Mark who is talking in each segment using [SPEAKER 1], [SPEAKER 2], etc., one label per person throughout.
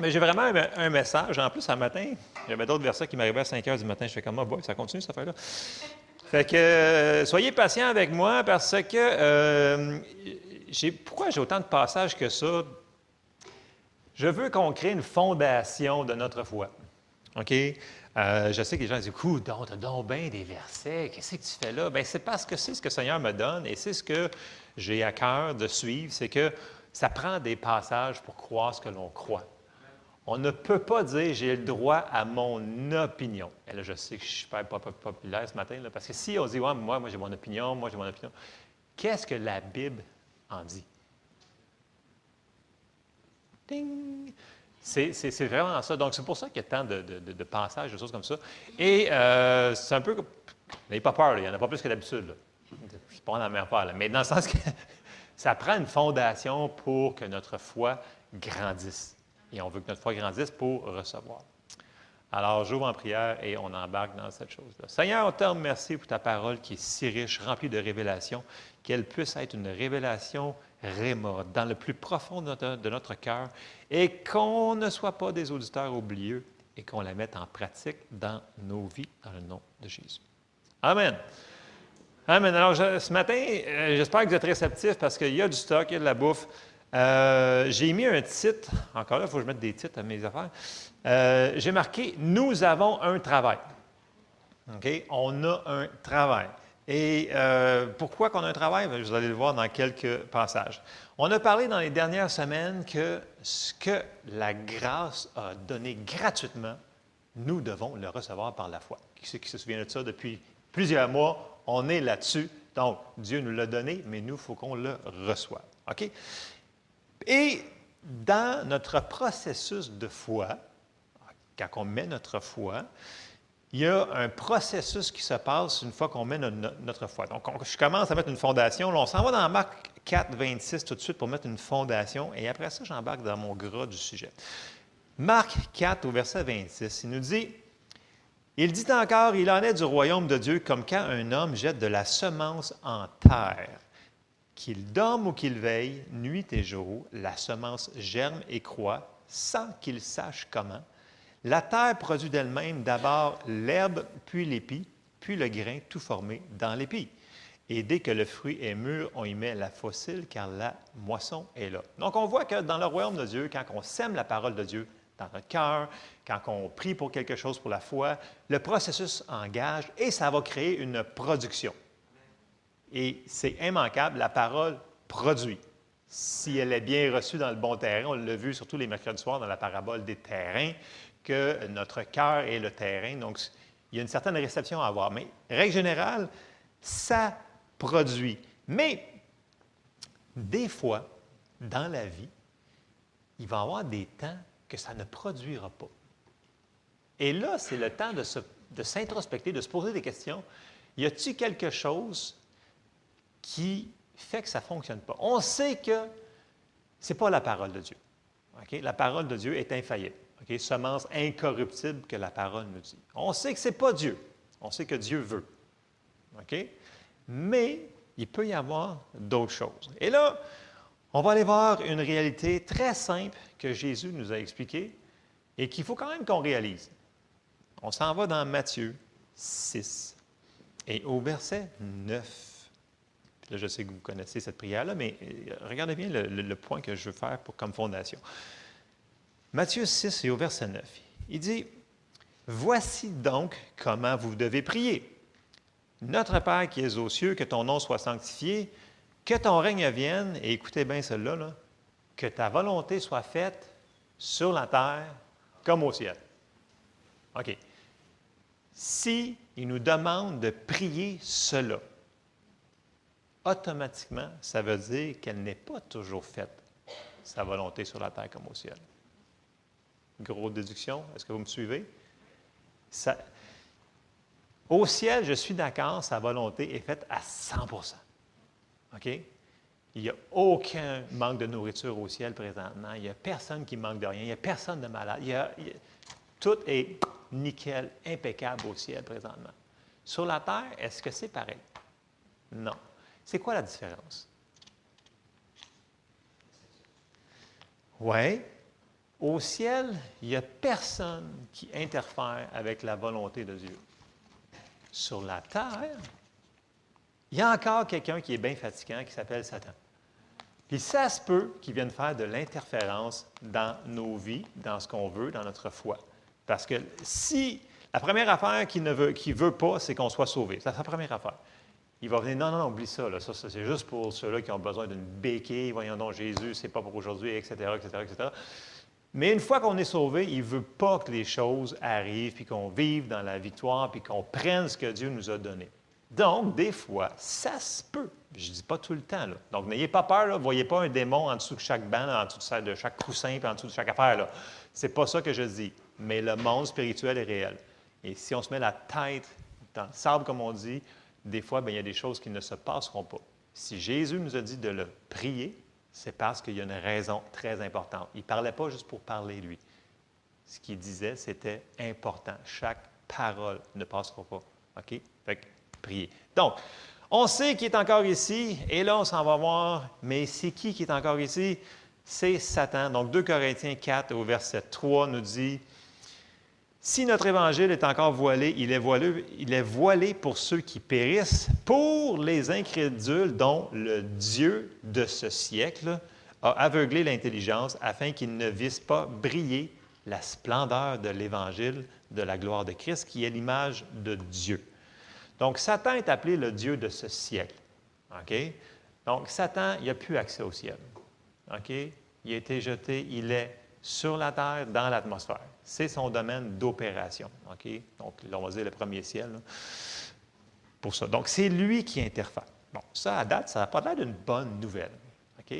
[SPEAKER 1] Mais j'ai vraiment un, message. En plus, un matin, j'avais d'autres versets qui m'arrivaient à 5 heures du matin. Je fais comme, oh boy, ça continue cette affaire-là. Fait que euh, soyez patients avec moi parce que euh, pourquoi j'ai autant de passages que ça? Je veux qu'on crée une fondation de notre foi. OK? Euh, je sais que les gens disent Écoute, donc, t'as donc bien des versets, qu'est-ce que tu fais là? Bien, c'est parce que c'est ce que le Seigneur me donne et c'est ce que j'ai à cœur de suivre, c'est que ça prend des passages pour croire ce que l'on croit. On ne peut pas dire j'ai le droit à mon opinion. Et là, je sais que je suis pas populaire ce matin, là, parce que si on dit ouais, moi, moi j'ai mon opinion, moi j'ai mon opinion, qu'est-ce que la Bible en dit? Ding! C'est vraiment ça. Donc, c'est pour ça qu'il y a tant de, de, passages, de choses comme ça. Et euh, c'est un peu. N'ayez pas peur, il n'y en a pas plus que d'habitude. C'est pas la même affaire. Mais dans le sens que ça prend une fondation pour que notre foi grandisse. Et on veut que notre foi grandisse pour recevoir. Alors, j'ouvre en prière et on embarque dans cette chose-là. Seigneur, on te remercie pour ta parole qui est si riche, remplie de révélations, qu'elle puisse être une révélation rémorde dans le plus profond de notre, cœur et qu'on ne soit pas des auditeurs oublieux et qu'on la mette en pratique dans nos vies, dans le nom de Jésus. Amen. Amen. Alors, ce matin, euh, j'espère que vous êtes réceptifs parce qu'il y a du stock, il y a de la bouffe. Euh, j'ai mis un titre, encore là, il faut que je mette des titres à mes affaires. Euh, j'ai marqué Nous avons un travail. OK? On a un travail. Et euh, pourquoi qu'on a un travail? Vous allez le voir dans quelques passages. On a parlé dans les dernières semaines que ce que la grâce a donné gratuitement, nous devons le recevoir par la foi. Qui, qui se souvient de ça? Depuis plusieurs mois? On est là-dessus. Donc, Dieu nous l'a donné, mais nous, il faut qu'on le reçoive. OK? Et dans notre processus de foi, quand on met notre foi, il y a un processus qui se passe une fois qu'on met notre, foi. Donc, je commence à mettre une fondation. On s'en va dans Marc 4, 26 tout de suite pour mettre une fondation. Et après ça, j'embarque dans mon gras du sujet. Marc 4, au verset 26, il nous dit Il dit encore Il en est du royaume de Dieu comme quand un homme jette de la semence en terre. Qu'il dorme ou qu'il veille, nuit et jour, la semence germe et croît sans qu'il sache comment. La terre produit d'elle-même d'abord l'herbe, puis l'épi, puis le grain tout formé dans l'épi. Et dès que le fruit est mûr, on y met la fossile car la moisson est là. Donc on voit que dans le royaume de Dieu, quand on sème la parole de Dieu dans notre cœur, quand on prie pour quelque chose pour la foi, le processus engage et ça va créer une production. Et c'est immanquable, la parole produit. Si elle est bien reçue dans le bon terrain, on l'a vu surtout les mercredis soirs dans la parabole des terrains, que notre cœur est le terrain. Donc, il y a une certaine réception à avoir. Mais, règle générale, ça produit. Mais, des fois, dans la vie, il va y avoir des temps que ça ne produira pas. Et là, c'est le temps de, s'introspecter, de se poser des questions. Y a-t-il quelque chose qui fait que ça ne fonctionne pas. On sait que ce n'est pas la parole de Dieu. La parole de Dieu est infaillible. Semence incorruptible que la parole nous dit. On sait que ce n'est pas Dieu. On sait que Dieu veut. Mais il peut y avoir d'autres choses. Et là, on va aller voir une réalité très simple que Jésus nous a expliquée et qu'il faut quand même qu'on réalise. On s'en va dans Matthieu 6 et au verset 9. Je sais que vous connaissez cette prière-là, mais euh, regardez bien le, point que je veux faire pour, comme fondation. Matthieu 6 et au verset 9, il dit, Voici donc comment vous devez prier. Notre Père qui es aux cieux, que ton nom soit sanctifié, que ton règne vienne, et écoutez bien cela, là, que ta volonté soit faite sur la terre comme au ciel. OK. Si il nous demande de prier cela, automatiquement, ça veut dire qu'elle n'est pas toujours faite, sa volonté sur la terre comme au ciel. Grosse déduction, est-ce que vous me suivez? au ciel, je suis d'accord, sa volonté est faite à 100% OK? Il n'y a aucun manque de nourriture au ciel présentement. Il n'y a personne qui manque de rien. Il n'y a personne de malade. tout est nickel, impeccable au ciel présentement. Sur la terre, est-ce que c'est pareil? Non. C'est quoi la différence? Oui, Au ciel, il n'y a personne qui interfère avec la volonté de Dieu. Sur la terre, il y a encore quelqu'un qui est bien fatigant qui s'appelle Satan. Puis ça se peut qu'il vienne faire de l'interférence dans nos vies, dans ce qu'on veut, dans notre foi. Parce que si la première affaire qu'il ne veut, veut pas, c'est qu'on soit sauvé. C'est la première affaire. Il va venir, non, non, non, oublie ça, là. ça, c'est juste pour ceux-là qui ont besoin d'une béquille, voyons donc Jésus, c'est pas pour aujourd'hui, etc., etc., etc. Mais une fois qu'on est sauvé, il ne veut pas que les choses arrivent, puis qu'on vive dans la victoire, puis qu'on prenne ce que Dieu nous a donné. Donc, des fois, ça se peut. Je ne dis pas tout le temps. Donc, n'ayez pas peur. Ne voyez pas un démon en dessous de chaque banc, en dessous de chaque coussin, puis en dessous de chaque affaire. Ce n'est pas ça que je dis. Mais le monde spirituel est réel. Et si on se met la tête dans le sable, comme on dit, des fois, bien, il y a des choses qui ne se passeront pas. Si Jésus nous a dit de le prier, c'est parce qu'il y a une raison très importante. Il ne parlait pas juste pour parler, lui. Ce qu'il disait, c'était important. Chaque parole ne passera pas. OK? Fait prier. Donc, on sait qu'il est encore ici, et là, on s'en va voir, mais c'est qui qui est encore ici? C'est Satan. Donc, 2 Corinthiens 4 au verset 3 nous dit, si notre évangile est encore voilé, il est voilé, pour ceux qui périssent, pour les incrédules dont le Dieu de ce siècle a aveuglé l'intelligence afin qu'ils ne vissent pas briller la splendeur de l'évangile de la gloire de Christ, qui est l'image de Dieu. Donc, Satan est appelé le Dieu de ce siècle. Donc, Satan, il n'a plus accès au ciel. Il a été jeté, il est sur la terre, dans l'atmosphère. C'est son domaine d'opération. OK? Donc, on va dire le premier ciel. pour ça. Donc, c'est lui qui interfère. Bon, ça, à date, ça n'a pas l'air d'une bonne nouvelle.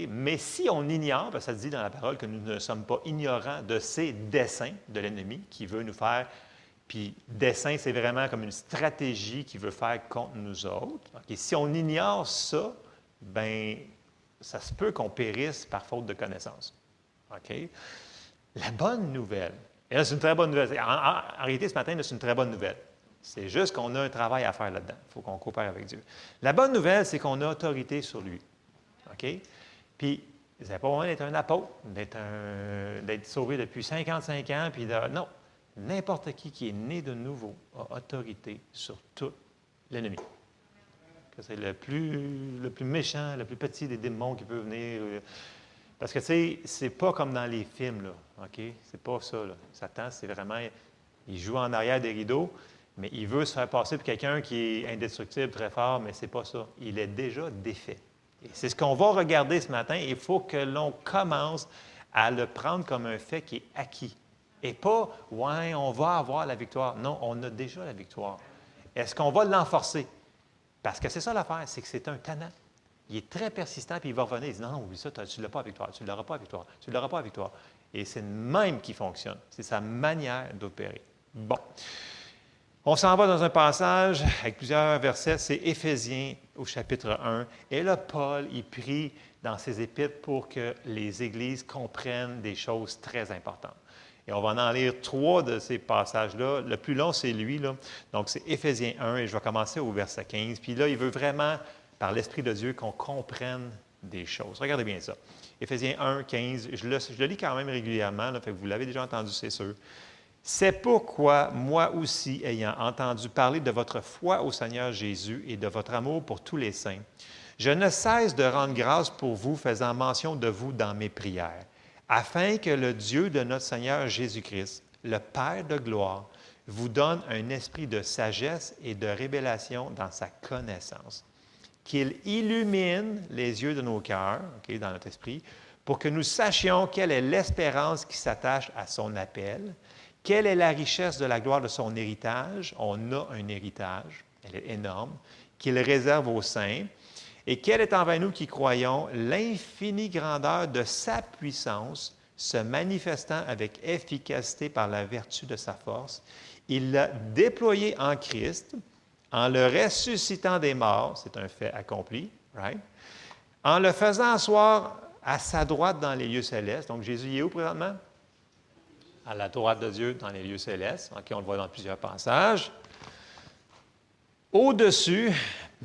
[SPEAKER 1] Mais si on ignore, parce que ça dit dans la parole que nous ne sommes pas ignorants de ces desseins de l'ennemi qui veut nous faire. Puis, dessein, c'est vraiment comme une stratégie qu'il veut faire contre nous autres. Si on ignore ça, ben ça se peut qu'on périsse par faute de connaissance. OK? La bonne nouvelle, et là, c'est une très bonne nouvelle. En, réalité, ce matin, c'est une très bonne nouvelle. C'est juste qu'on a un travail à faire là-dedans. Il faut qu'on coopère avec Dieu. La bonne nouvelle, c'est qu'on a autorité sur lui. OK? Puis, vous n'avez pas besoin d'être un apôtre, d'être, sauvé depuis 55 ans, puis de, non. N'importe qui qui est né de nouveau a autorité sur tout l'ennemi. C'est le plus, le plus méchant, le plus petit des démons qui peut venir. Parce que, tu sais, c'est pas comme dans les films, là, OK? C'est pas ça, là. Satan, c'est vraiment... Il joue en arrière des rideaux, mais il veut se faire passer pour quelqu'un qui est indestructible, très fort, mais c'est pas ça. Il est déjà défait. Et c'est ce qu'on va regarder ce matin. Il faut que l'on commence à le prendre comme un fait qui est acquis. Et pas, ouais, on va avoir la victoire. Non, on a déjà la victoire. Est-ce qu'on va l'enforcer? Parce que c'est ça l'affaire, c'est que c'est un tannant. Il est très persistant, puis il va revenir. Il dit Non, non, ça, tu ne l'as pas avec toi, tu ne l'auras pas avec toi, tu ne l'auras pas avec toi. Et c'est le même qui fonctionne. C'est sa manière d'opérer. Bon. On s'en va dans un passage avec plusieurs versets, c'est Éphésiens au chapitre 1. Et là, Paul, il prie dans ses épîtres pour que les églises comprennent des choses très importantes. Et on va en lire trois de ces passages-là. Le plus long, c'est lui. Là. Donc, c'est Éphésiens 1, et je vais commencer au verset 15. Puis là, il veut vraiment par l'Esprit de Dieu qu'on comprenne des choses. Regardez bien ça. Éphésiens 1, 15, je le, lis quand même régulièrement, que vous l'avez déjà entendu, c'est sûr. C'est pourquoi, moi aussi, ayant entendu parler de votre foi au Seigneur Jésus et de votre amour pour tous les saints, je ne cesse de rendre grâce pour vous, faisant mention de vous dans mes prières, afin que le Dieu de notre Seigneur Jésus-Christ, le Père de gloire, vous donne un esprit de sagesse et de révélation dans sa connaissance qu'il illumine les yeux de nos cœurs, dans notre esprit, pour que nous sachions quelle est l'espérance qui s'attache à son appel, quelle est la richesse de la gloire de son héritage. On a un héritage, elle est énorme, qu'il réserve aux saints, et quelle est envers nous qui croyons l'infinie grandeur de sa puissance, se manifestant avec efficacité par la vertu de sa force. Il l'a déployé en Christ en le ressuscitant des morts, c'est un fait accompli, en le faisant asseoir à sa droite dans les lieux célestes. Donc Jésus est où présentement? À la droite de Dieu dans les lieux célestes. OK, on le voit dans plusieurs passages. Au-dessus,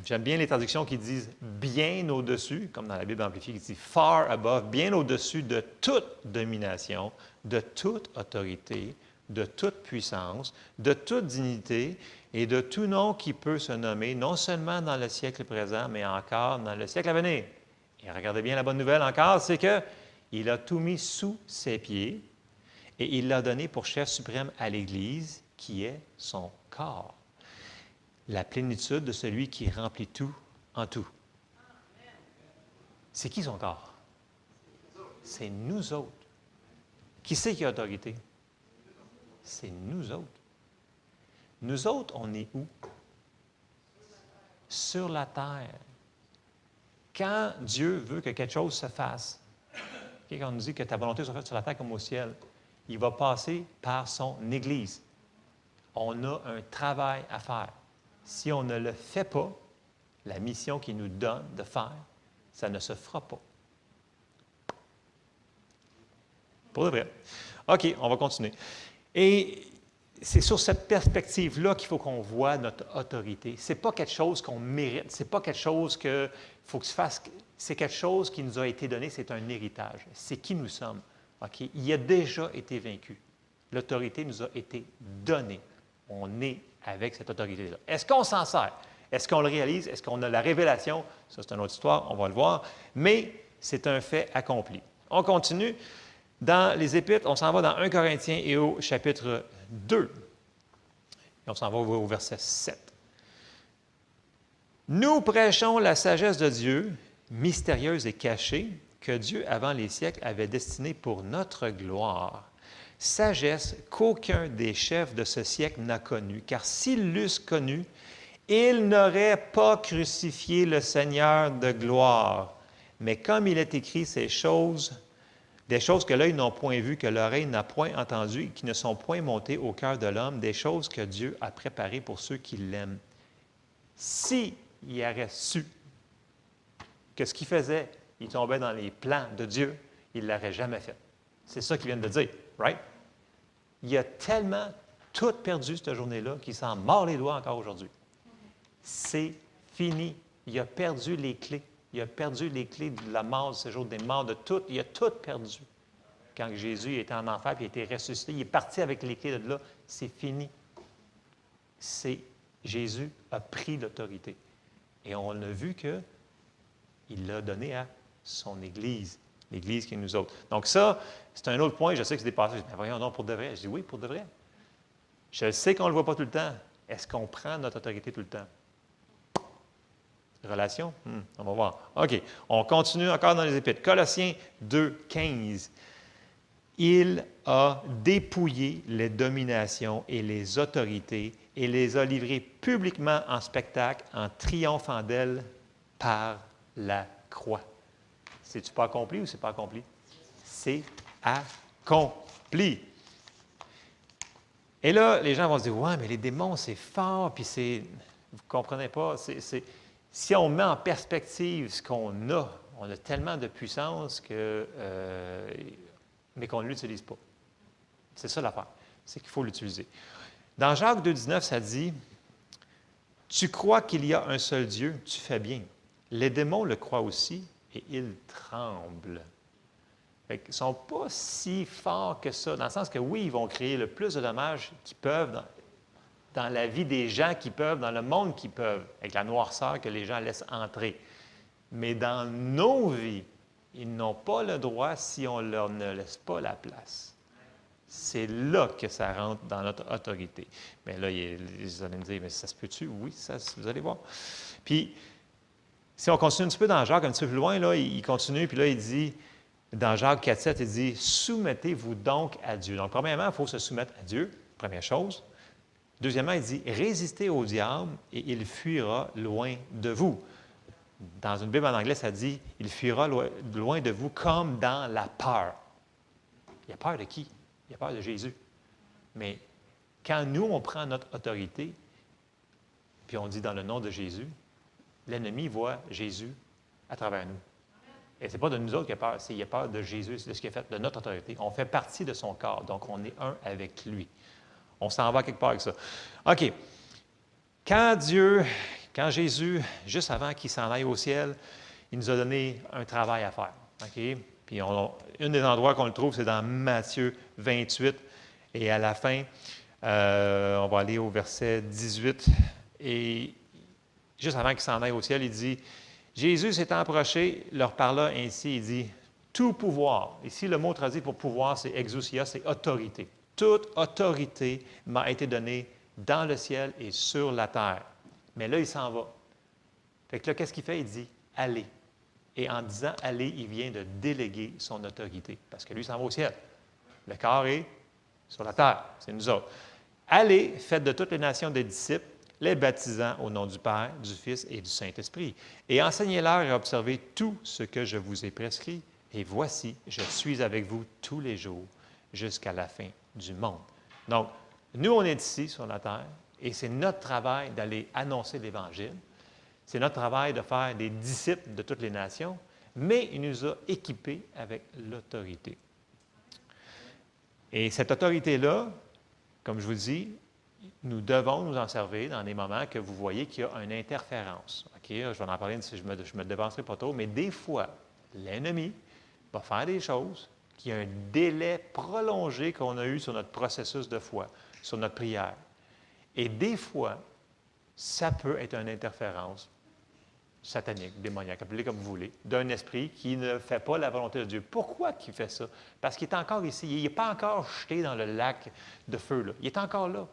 [SPEAKER 1] J'aime bien les traductions qui disent bien au-dessus, comme dans la Bible amplifiée, qui dit far above, bien au-dessus de toute domination, de toute autorité, de toute puissance, de toute dignité et de tout nom qui peut se nommer, non seulement dans le siècle présent, mais encore dans le siècle à venir. Et regardez bien la bonne nouvelle encore, c'est que il a tout mis sous ses pieds et il l'a donné pour chef suprême à l'Église, qui est son corps. La plénitude de celui qui remplit tout en tout. C'est qui son corps? C'est nous autres. Qui c'est qui a autorité? C'est nous autres. Nous autres, on est où? Sur la terre. Quand Dieu veut que quelque chose se fasse, quand on nous dit que ta volonté soit faite sur la terre comme au ciel, il va passer par son Église. On a un travail à faire. Si on ne le fait pas, la mission qu'il nous donne de faire, ça ne se fera pas. Pour de vrai. OK, on va continuer. Et c'est sur cette perspective-là qu'il faut qu'on voit notre autorité. Ce n'est pas quelque chose qu'on mérite, ce n'est pas quelque chose qu'il faut que se fasse, c'est quelque chose qui nous a été donné, c'est un héritage. C'est qui nous sommes. OK? Il a déjà été vaincu. L'autorité nous a été donnée. On est avec cette autorité-là. Est-ce qu'on s'en sert? Est-ce qu'on le réalise? Est-ce qu'on a la révélation? Ça, c'est une autre histoire, on va le voir. Mais c'est un fait accompli. On continue. Dans les Épîtres, on s'en va dans 1 Corinthiens et au chapitre 2. Et on s'en va au verset 7. Nous prêchons la sagesse de Dieu, mystérieuse et cachée, que Dieu, avant les siècles, avait destinée pour notre gloire. Sagesse qu'aucun des chefs de ce siècle n'a connue, car s'ils l'eussent connue, ils n'auraient pas crucifié le Seigneur de gloire. Mais comme il est écrit ces choses, des choses que l'œil n'a point vues, que l'oreille n'a point entendues, qui ne sont point montées au cœur de l'homme, des choses que Dieu a préparées pour ceux qui l'aiment. S'il y aurait su que ce qu'il faisait, il tombait dans les plans de Dieu, il ne l'aurait jamais fait. C'est ça qu'il vient de dire, right? Il a tellement tout perdu cette journée-là qu'il s'en mord les doigts encore aujourd'hui. C'est fini. Il a perdu les clés. Il a perdu les clés de la mort, ce jour des morts, de tout. Il a tout perdu. Quand Jésus était en enfer et était ressuscité, il est parti avec les clés de là. C'est fini. C'est Jésus a pris l'autorité. Et on a vu qu'il l'a donné à son Église, l'Église qui est nous autres. Donc ça, c'est un autre point. Je sais que c'est dépassé. Je dis, voyons, non, pour de vrai. Je dis, oui, pour de vrai. Je sais qu'on ne le voit pas tout le temps. Est-ce qu'on prend notre autorité tout le temps? Relation? Hmm, on va voir. OK. On continue encore dans les Épîtres. Colossiens 2, 15. Il a dépouillé les dominations et les autorités et les a livrées publiquement en spectacle en triomphant d'elles par la croix. C'est-tu pas accompli ou c'est pas accompli? C'est accompli. Et là, les gens vont se dire Ouais, mais les démons, c'est fort, puis c'est. Vous ne comprenez pas. c'est si on met en perspective ce qu'on a, on a tellement de puissance que, euh, mais qu'on ne l'utilise pas. C'est ça l'affaire. C'est qu'il faut l'utiliser. Dans Jacques 2,19, ça dit Tu crois qu'il y a un seul Dieu, tu fais bien. Les démons le croient aussi et ils tremblent. ils ne sont pas si forts que ça, dans le sens que oui, ils vont créer le plus de dommages qu'ils peuvent dans la vie des gens qui peuvent, dans le monde qui peuvent, avec la noirceur que les gens laissent entrer. Mais dans nos vies, ils n'ont pas le droit si on leur ne laisse pas la place. C'est là que ça rentre dans notre autorité. Mais là, ils allaient me dire, mais ça se peut-tu? Oui, ça, vous allez voir. Puis, si on continue un petit peu dans Jacques, un petit peu plus loin, là, il continue, puis là, il dit, dans Jacques 4, 7, il dit, soumettez-vous donc à Dieu. Donc, premièrement, il faut se soumettre à Dieu, première chose. Deuxièmement, il dit Résistez au diable et il fuira loin de vous. Dans une Bible en anglais, ça dit Il fuira loin de vous comme dans la peur. Il a peur de qui? Il a peur de Jésus. Mais quand nous, on prend notre autorité, puis on dit dans le nom de Jésus, l'ennemi voit Jésus à travers nous. Et ce n'est pas de nous autres qu'il a peur, c'est qu'il a peur de Jésus, de ce qu'il a fait, de notre autorité. On fait partie de son corps, donc on est un avec lui. On s'en va quelque part avec ça. OK. Quand Dieu, Quand Jésus, juste avant qu'il s'en aille au ciel, il nous a donné un travail à faire. OK? Puis on, un des endroits qu'on le trouve, c'est dans Matthieu 28. Et à la fin, euh, on va aller au verset 18. Et juste avant qu'il s'en aille au ciel, il dit Jésus s'est approché, leur parla ainsi il dit Tout pouvoir. Ici, le mot traduit pour pouvoir, c'est exousia, c'est autorité. Toute autorité m'a été donnée dans le ciel et sur la terre. Mais là, il s'en va. Fait que là, qu'est-ce qu'il fait? Il dit Allez. Et en disant aller, il vient de déléguer son autorité, parce que lui s'en va au ciel. Le corps est sur la terre, c'est nous autres. Allez, faites de toutes les nations des disciples, les baptisant au nom du Père, du Fils et du Saint-Esprit, et enseignez-leur et observez tout ce que je vous ai prescrit. Et voici, je suis avec vous tous les jours jusqu'à la fin du monde. Donc, nous, on est ici sur la terre, et c'est notre travail d'aller annoncer l'Évangile. C'est notre travail de faire des disciples de toutes les nations, mais il nous a équipés avec l'autorité. Et cette autorité-là, comme je vous dis, nous devons nous en servir dans des moments que vous voyez qu'il y a une interférence. OK? Je vais en parler, je ne me, je me dévancerai pas trop, mais des fois, l'ennemi va faire des choses qui ont un délai prolongé qu'on a eu sur notre processus de foi, sur notre prière. Et des fois, ça peut être une interférence satanique, démoniaque, appelez comme vous voulez, d'un esprit qui ne fait pas la volonté de Dieu. Pourquoi il fait ça? Parce qu'il est encore ici. Il n'est pas encore jeté dans le lac de feu. Là. Il est encore là.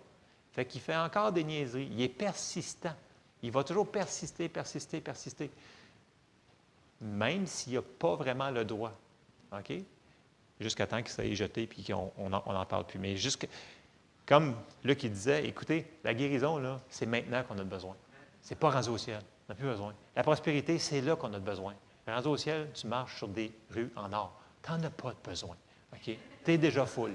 [SPEAKER 1] Fait qu'il fait encore des niaiseries. Il est persistant. Il va toujours persister, persister, persister. Même s'il n'a pas vraiment le droit. OK? Jusqu'à temps qu'il soit jeté et qu'on n'en parle plus. Mais jusque, comme Luc il disait, écoutez, la guérison, c'est maintenant qu'on a besoin. Ce n'est pas rendu au ciel. On n'a plus besoin. La prospérité, c'est là qu'on a besoin. Rendu au ciel, tu marches sur des rues en or. Tu n'en as pas besoin. Tu es déjà full.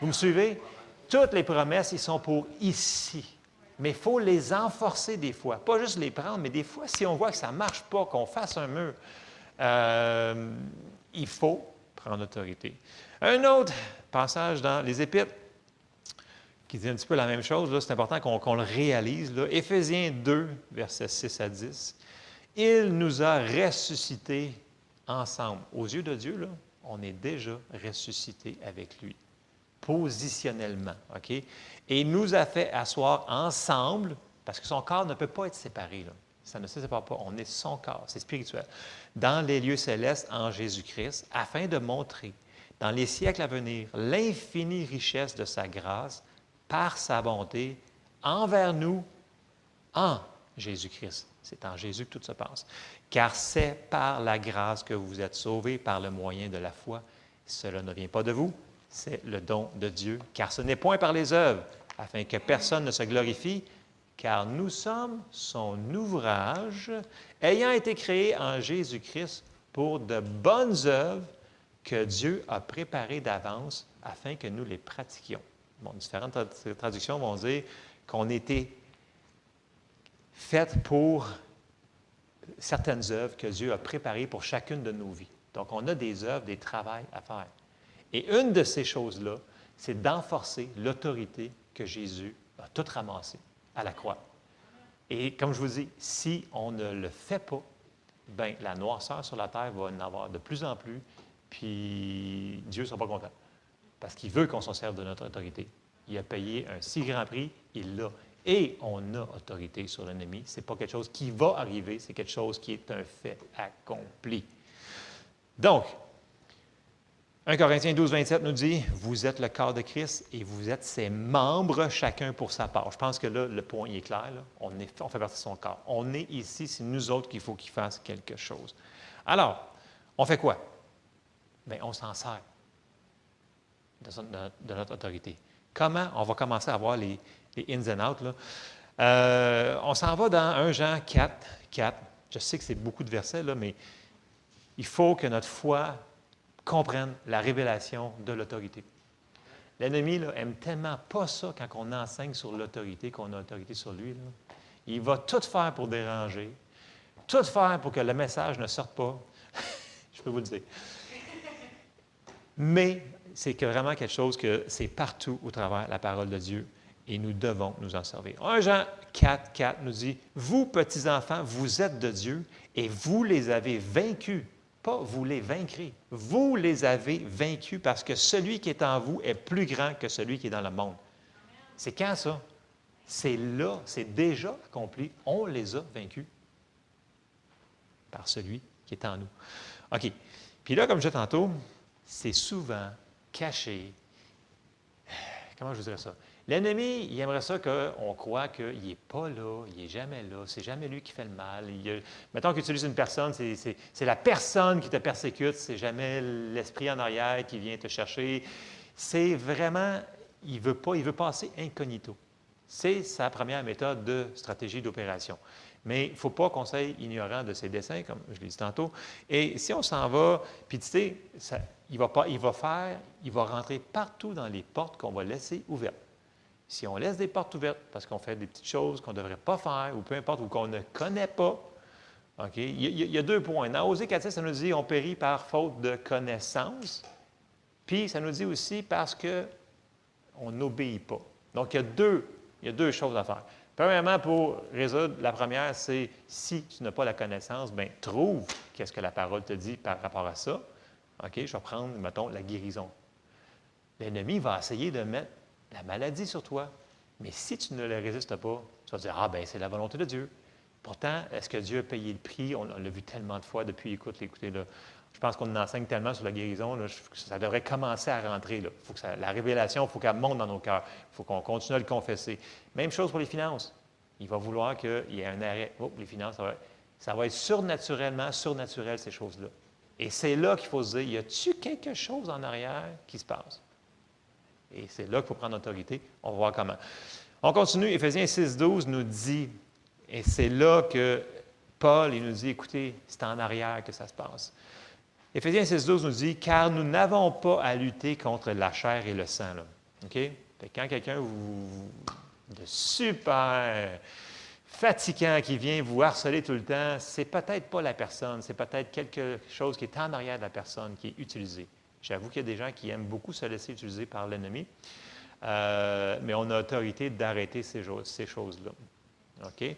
[SPEAKER 1] Vous me suivez? Toutes les promesses, ils sont pour ici. Mais il faut les enforcer des fois. Pas juste les prendre, mais des fois, si on voit que ça ne marche pas, qu'on fasse un mur, euh, il faut prendre autorité. Un autre passage dans les Épîtres, qui dit un petit peu la même chose. C'est important qu'on le réalise. Là. Éphésiens 2, versets 6 à 10. Il nous a ressuscités ensemble. Aux yeux de Dieu, on est déjà ressuscités avec lui, positionnellement. Et il nous a fait asseoir ensemble, parce que son corps ne peut pas être séparé. Ça ne se sépare pas. On est son corps, c'est spirituel. Dans les lieux célestes en Jésus-Christ, afin de montrer dans les siècles à venir l'infinie richesse de sa grâce par sa bonté envers nous en Jésus-Christ. C'est en Jésus que tout se passe. Car c'est par la grâce que vous êtes sauvés par le moyen de la foi. Cela ne vient pas de vous, c'est le don de Dieu. Car ce n'est point par les œuvres, afin que personne ne se glorifie, car nous sommes son ouvrage, ayant été créé en Jésus-Christ pour de bonnes œuvres que Dieu a préparées d'avance afin que nous les pratiquions différentes traductions vont dire qu'on était fait pour certaines œuvres que Dieu a préparées pour chacune de nos vies. Donc, on a des œuvres, des travails à faire. Et une de ces choses-là, c'est d'enforcer l'autorité que Jésus a toute ramassée à la croix. Et comme je vous dis, si on ne le fait pas, bien, la noirceur sur la terre va en avoir de plus en plus, puis Dieu ne sera pas content parce qu'il veut qu'on s'en serve de notre autorité. Il a payé un si grand prix, il l'a. Et on a autorité sur l'ennemi. Ce n'est pas quelque chose qui va arriver, c'est quelque chose qui est un fait accompli. Donc, 1 Corinthiens 12, 27 nous dit, vous êtes le corps de Christ et vous êtes ses membres, chacun pour sa part. Je pense que là, le point est clair. On, fait partie de son corps. On est ici, c'est nous autres qu'il faut qu'il fasse quelque chose. Alors, on fait quoi? Bien, on s'en sert de, notre autorité. Comment? On va commencer à voir les, ins and outs. Euh, on s'en va dans 1 Jean 4, 4. Je sais que c'est beaucoup de versets, là, mais il faut que notre foi comprenne la révélation de l'autorité. L'ennemi aime tellement pas ça quand on enseigne sur l'autorité, qu'on a autorité sur lui. Il va tout faire pour déranger, tout faire pour que le message ne sorte pas. Je peux vous le dire. Mais c'est vraiment quelque chose que c'est partout au travers la parole de Dieu. et nous devons nous en servir. 1 Jean 4, 4 nous dit, Vous, petits-enfants, vous êtes de Dieu et vous les avez vaincus. Pas vous les vaincrez. Vous les avez vaincus parce que celui qui est en vous est plus grand que celui qui est dans le monde. C'est quand ça? C'est là, c'est déjà accompli. On les a vaincus par celui qui est en nous. OK. Puis là, comme je disais tantôt, c'est souvent caché. Comment je vous dirais ça? L'ennemi, il aimerait ça qu'on croit qu'il n'est pas là, il n'est jamais là, c'est jamais lui qui fait le mal. Il, mettons qu'il utilise une personne, c'est la personne qui te persécute, c'est jamais l'esprit en arrière qui vient te chercher. C'est vraiment, il veut pas, il veut passer incognito. C'est sa première méthode de stratégie d'opération. Mais il ne faut pas qu'on soit ignorant de ses dessins, comme je l'ai dit tantôt. Et si on s'en va, puis tu sais, il, va pas, il va faire, il va rentrer partout dans les portes qu'on va laisser ouvertes. Si on laisse des portes ouvertes parce qu'on fait des petites choses qu'on ne devrait pas faire, ou peu importe, ou qu'on ne connaît pas? Il, y a, deux points. Dans Osée 4, ça nous dit on périt par faute de connaissance. Puis ça nous dit aussi parce qu'on n'obéit pas. Donc il y, a deux, il y a deux choses à faire. Premièrement, pour résoudre, la première, c'est si tu n'as pas la connaissance, bien, trouve qu'est-ce que la parole te dit par rapport à ça. OK, je vais prendre, mettons, la guérison. L'ennemi va essayer de mettre la maladie sur toi. Mais si tu ne le résistes pas, tu vas dire Ah, ben c'est la volonté de Dieu. Pourtant, est-ce que Dieu a payé le prix? On, l'a vu tellement de fois depuis, écoute, écoutez, là. Je pense qu'on enseigne tellement sur la guérison, là, ça devrait commencer à rentrer. Là. Faut que la révélation, il faut qu'elle monte dans nos cœurs. Il faut qu'on continue à le confesser. Même chose pour les finances. Il va vouloir qu'il y ait un arrêt. Oh, les finances, ça va, ça va être surnaturellement, surnaturel, ces choses-là. Et c'est là qu'il faut se dire, y a-t-il quelque chose en arrière qui se passe? Et c'est là qu'il faut prendre autorité. On va voir comment. On continue. Éphésiens 6, 12 nous dit, et c'est là que Paul il nous dit, écoutez, c'est en arrière que ça se passe. Éphésiens 6, 12 nous dit, car nous n'avons pas à lutter contre la chair et le sang. OK? quand quelqu'un de super fatigant qui vient vous harceler tout le temps, c'est peut-être pas la personne, c'est peut-être quelque chose qui est en arrière de la personne qui est utilisé. J'avoue qu'il y a des gens qui aiment beaucoup se laisser utiliser par l'ennemi, euh, mais on a autorité d'arrêter ces, ces choses-là. OK?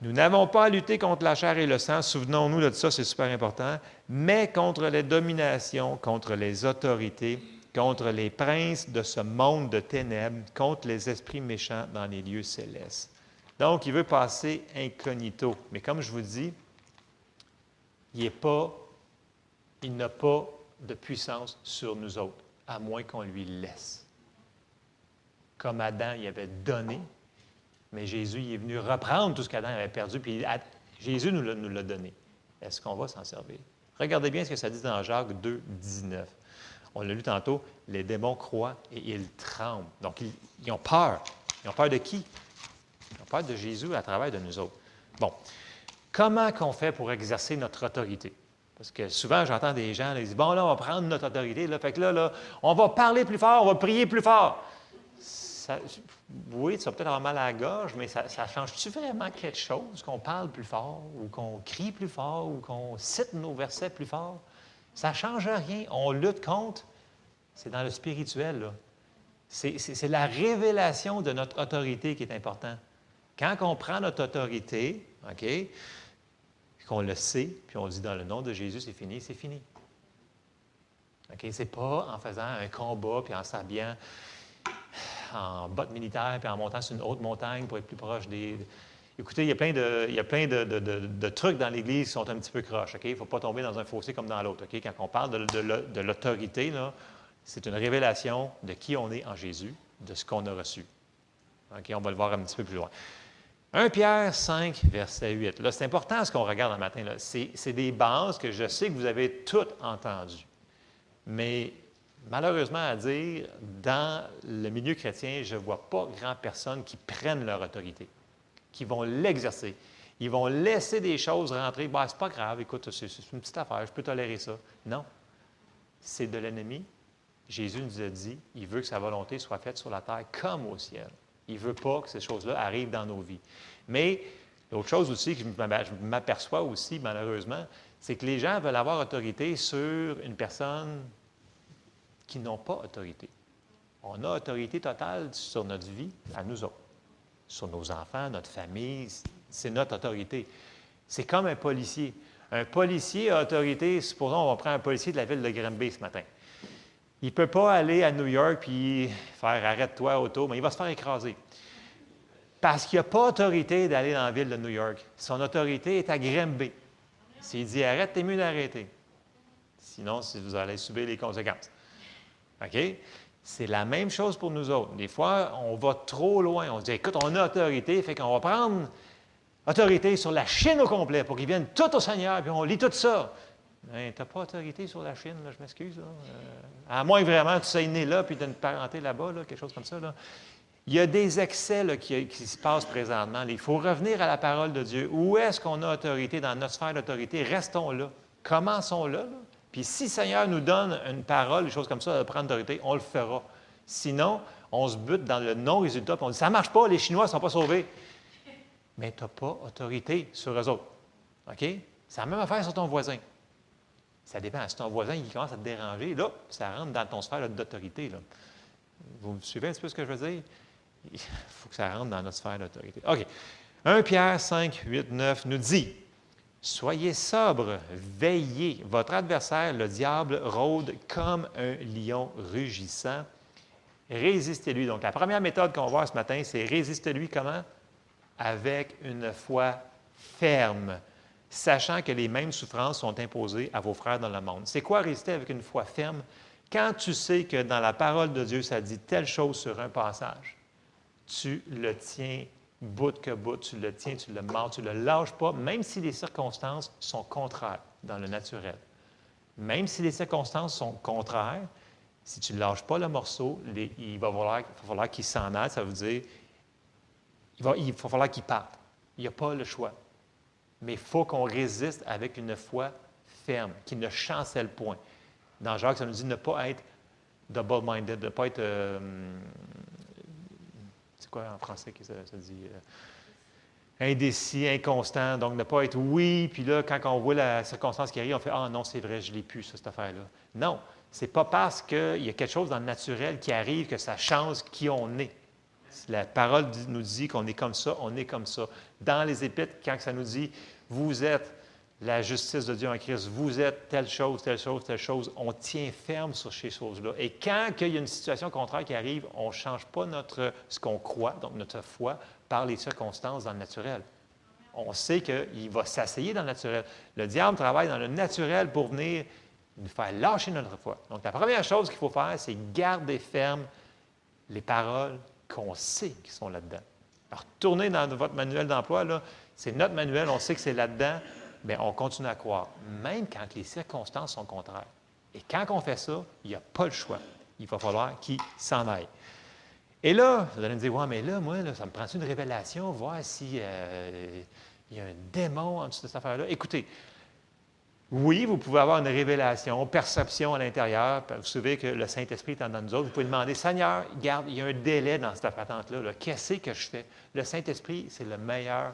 [SPEAKER 1] Nous n'avons pas à lutter contre la chair et le sang, souvenons-nous de ça, c'est super important, mais contre les dominations, contre les autorités, contre les princes de ce monde de ténèbres, contre les esprits méchants dans les lieux célestes. Donc, il veut passer incognito. Mais comme je vous dis, il pas, il n'a pas de puissance sur nous autres, à moins qu'on lui laisse. Comme Adam y avait donné, mais Jésus est venu reprendre tout ce qu'Adam avait perdu, puis Jésus nous l'a donné. Est-ce qu'on va s'en servir? Regardez bien ce que ça dit dans Jacques 2, 19. On l'a lu tantôt, les démons croient et ils tremblent. Donc, ils, ils, ont peur. Ils ont peur de qui? Ils ont peur de Jésus à travers de nous autres. Bon, comment qu'on fait pour exercer notre autorité? Parce que souvent, j'entends des gens qui disent Bon, là, on va prendre notre autorité. Là, fait que là, là, on va parler plus fort, on va prier plus fort. oui, ça va peut-être avoir mal à la gorge, mais ça, change-tu vraiment quelque chose qu'on parle plus fort, ou qu'on crie plus fort, ou qu'on cite nos versets plus fort? Ça ne change rien. On lutte contre. C'est dans le spirituel. C'est la révélation de notre autorité qui est important. Quand on prend notre autorité, OK, qu'on le sait, puis on dit dans le nom de Jésus, c'est fini, c'est fini. OK? C'est pas en faisant un combat, puis en s'habillant en bottes militaires, puis en montant sur une haute montagne pour être plus proche des. Écoutez, il y a plein de, il y a plein de, trucs dans l'Église qui sont un petit peu croches. Il ne faut pas tomber dans un fossé comme dans l'autre. Quand on parle de, l'autorité, c'est une révélation de qui on est en Jésus, de ce qu'on a reçu. On va le voir un petit peu plus loin. 1 Pierre 5, verset 8. Là, c'est important ce qu'on regarde un matin. C'est des bases que je sais que vous avez toutes entendues. Mais malheureusement à dire, dans le milieu chrétien, je ne vois pas grand personne qui prennent leur autorité, qui vont l'exercer. Ils vont laisser des choses rentrer. Bah, c'est pas grave, écoute, c'est une petite affaire, je peux tolérer ça. Non. C'est de l'ennemi. Jésus nous a dit, il veut que sa volonté soit faite sur la terre comme au ciel. Il ne veut pas que ces choses-là arrivent dans nos vies. Mais l'autre chose aussi que je m'aperçois aussi, malheureusement, c'est que les gens veulent avoir autorité sur une personne qui n'ont pas autorité. On a autorité totale sur notre vie, à nous autres, sur nos enfants, notre famille. C'est notre autorité. C'est comme un policier. Un policier a autorité, supposons on va prendre un policier de la ville de Granby ce matin. Il ne peut pas aller à New York puis faire arrête-toi auto, mais il va se faire écraser. Parce qu'il n'a pas autorité d'aller dans la ville de New York. Son autorité est à Granby. S'il dit arrête, t'es mieux d'arrêter. Sinon, vous allez subir les conséquences. OK? C'est la même chose pour nous autres. Des fois, on va trop loin. On se dit, écoute, on a autorité, fait qu'on va prendre autorité sur la Chine au complet pour qu'ils viennent tout au Seigneur, puis on lit tout ça. Tu n'as pas autorité sur la Chine, je m'excuse. Euh, à moins que vraiment tu sois né là, puis tu une parenté là-bas, là, quelque chose comme ça. Il y a des excès qui, se passent présentement. Il faut revenir à la parole de Dieu. Où est-ce qu'on a autorité dans notre sphère d'autorité? Restons là. Commençons là. Puis si le Seigneur nous donne une parole, des choses comme ça, de prendre autorité, on le fera. Sinon, on se bute dans le non-résultat, puis on dit, ça ne marche pas, les Chinois ne sont pas sauvés mais tu n'as pas autorité sur eux autres. OK? C'est la même affaire sur ton voisin. Ça dépend. Si ton voisin il commence à te déranger, là, ça rentre dans ton sphère d'autorité. Vous me suivez un peu ce que je veux dire? Il faut que ça rentre dans notre sphère d'autorité. OK. 1 Pierre 5, 8, 9 nous dit Soyez sobre, veillez. Votre adversaire, le diable, rôde comme un lion rugissant. Résistez-lui. Donc, la première méthode qu'on va voir ce matin, c'est résistez-lui comment? avec une foi ferme, sachant que les mêmes souffrances sont imposées à vos frères dans le monde. C'est quoi résister avec une foi ferme? Quand tu sais que dans la parole de Dieu, ça dit telle chose sur un passage, tu le tiens bout que bout, tu le tiens, tu le mords, tu ne le lâches pas, même si les circonstances sont contraires dans le naturel. Même si les circonstances sont contraires, si tu ne lâches pas le morceau, il va falloir, qu'il s'en aille, ça veut dire il va, il falloir qu'il parte. Il n'y a pas le choix. Mais il faut qu'on résiste avec une foi ferme, qui ne chancelle point. Dans Jacques, ça nous dit ne pas être double-minded, de ne pas être. Euh, c'est quoi en français que ça, dit euh, Indécis, inconstant. Donc, ne pas être oui, puis là, quand on voit la circonstance qui arrive, on fait Ah non, c'est vrai, je l'ai plus, cette affaire-là. Non, ce n'est pas parce qu'il y a quelque chose dans le naturel qui arrive que ça change qui on est. La parole nous dit qu'on est comme ça, on est comme ça. Dans les Épîtres, quand ça nous dit vous êtes la justice de Dieu en Christ, vous êtes telle chose, telle chose, telle chose, on tient ferme sur ces choses-là. Et quand il y a une situation contraire qui arrive, on ne change pas notre, ce qu'on croit, donc notre foi, par les circonstances dans le naturel. On sait qu'il va s'asseyer dans le naturel. Le diable travaille dans le naturel pour venir nous faire lâcher notre foi. Donc, la première chose qu'il faut faire, c'est garder ferme les paroles qu'on sait qu'ils sont là-dedans. Alors, tournez dans votre manuel d'emploi, c'est notre manuel, on sait que c'est là-dedans, mais on continue à croire, même quand les circonstances sont contraires. Et quand on fait ça, il n'y a pas le choix. Il va falloir qu'il s'en aille. Et là, vous allez me dire, ouais, mais là, moi, ça me prend une révélation, voir s'il euh, y a un démon en dessous de cette affaire-là? Écoutez, oui, vous pouvez avoir une révélation, perception à l'intérieur. Vous savez que le Saint-Esprit est en nous autres. Vous pouvez demander, Seigneur, garde, il y a un délai dans cette patente-là. Qu'est-ce que je fais? Le Saint-Esprit, c'est le meilleur